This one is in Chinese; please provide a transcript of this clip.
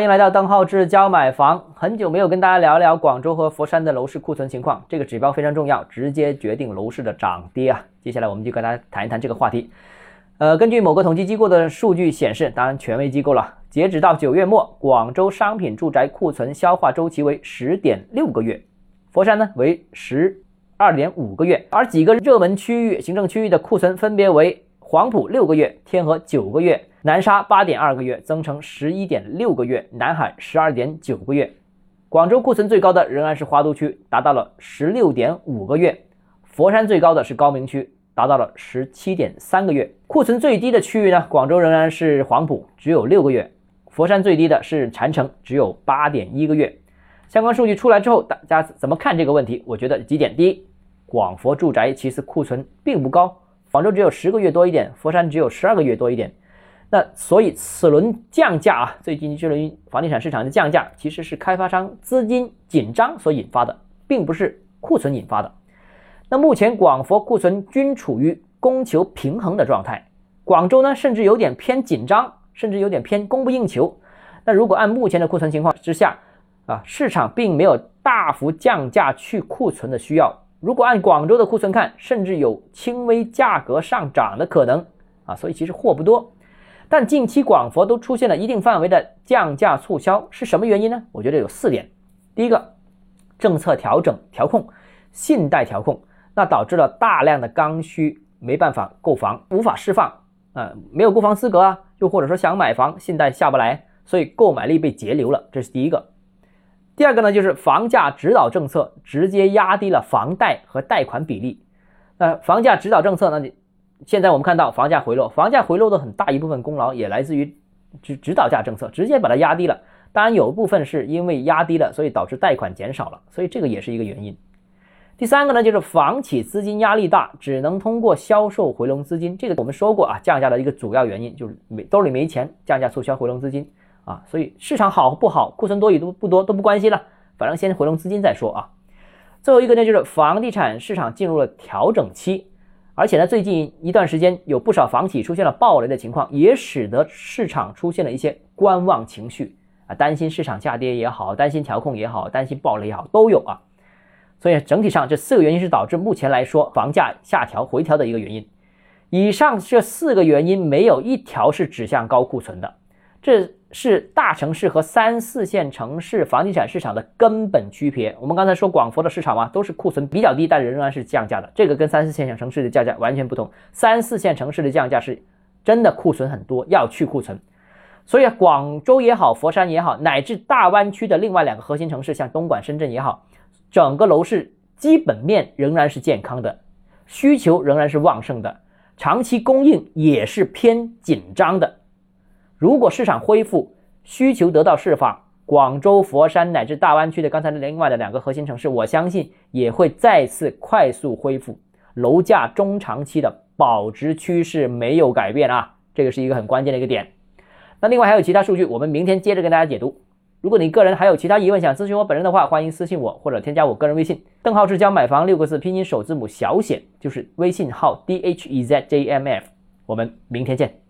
欢迎来到邓浩志教买房。很久没有跟大家聊聊广州和佛山的楼市库存情况，这个指标非常重要，直接决定楼市的涨跌啊。接下来我们就跟大家谈一谈这个话题。呃，根据某个统计机构的数据显示，当然权威机构了，截止到九月末，广州商品住宅库存消化周期为十点六个月，佛山呢为十二点五个月，而几个热门区域行政区域的库存分别为黄埔六个月，天河九个月。南沙八点二个月，增城十一点六个月，南海十二点九个月。广州库存最高的仍然是花都区，达到了十六点五个月。佛山最高的是高明区，达到了十七点三个月。库存最低的区域呢？广州仍然是黄埔，只有六个月。佛山最低的是禅城，只有八点一个月。相关数据出来之后，大家怎么看这个问题？我觉得几点：第一，广佛住宅其实库存并不高，广州只有十个月多一点，佛山只有十二个月多一点。那所以此轮降价啊，最近这轮房地产市场的降价，其实是开发商资金紧张所引发的，并不是库存引发的。那目前广佛库存均处于供求平衡的状态，广州呢甚至有点偏紧张，甚至有点偏供不应求。那如果按目前的库存情况之下啊，市场并没有大幅降价去库存的需要。如果按广州的库存看，甚至有轻微价格上涨的可能啊，所以其实货不多。但近期广佛都出现了一定范围的降价促销，是什么原因呢？我觉得有四点。第一个，政策调整调控，信贷调控，那导致了大量的刚需没办法购房，无法释放啊，没有购房资格啊，又或者说想买房，信贷下不来，所以购买力被截留了，这是第一个。第二个呢，就是房价指导政策直接压低了房贷和贷款比例。那房价指导政策，那你。现在我们看到房价回落，房价回落的很大一部分功劳也来自于指指导价政策，直接把它压低了。当然有部分是因为压低了，所以导致贷款减少了，所以这个也是一个原因。第三个呢，就是房企资金压力大，只能通过销售回笼资金。这个我们说过啊，降价的一个主要原因就是没兜里没钱，降价促销回笼资金啊。所以市场好不好，库存多与都不多都不关系了，反正先回笼资金再说啊。最后一个呢，就是房地产市场进入了调整期。而且呢，最近一段时间有不少房企出现了暴雷的情况，也使得市场出现了一些观望情绪啊，担心市场下跌也好，担心调控也好，担心暴雷也好，都有啊。所以整体上这四个原因是导致目前来说房价下调回调的一个原因。以上这四个原因没有一条是指向高库存的，这。是大城市和三四线城市房地产市场的根本区别。我们刚才说广佛的市场嘛，都是库存比较低，但仍然是降价的。这个跟三四线城市的降价完全不同。三四线城市的降价是真的库存很多，要去库存。所以广州也好，佛山也好，乃至大湾区的另外两个核心城市，像东莞、深圳也好，整个楼市基本面仍然是健康的，需求仍然是旺盛的，长期供应也是偏紧张的。如果市场恢复，需求得到释放，广州、佛山乃至大湾区的刚才的另外的两个核心城市，我相信也会再次快速恢复，楼价中长期的保值趋势没有改变啊，这个是一个很关键的一个点。那另外还有其他数据，我们明天接着跟大家解读。如果你个人还有其他疑问想咨询我本人的话，欢迎私信我或者添加我个人微信，邓浩志教买房六个字拼音首字母小写就是微信号 d h e z j m f，我们明天见。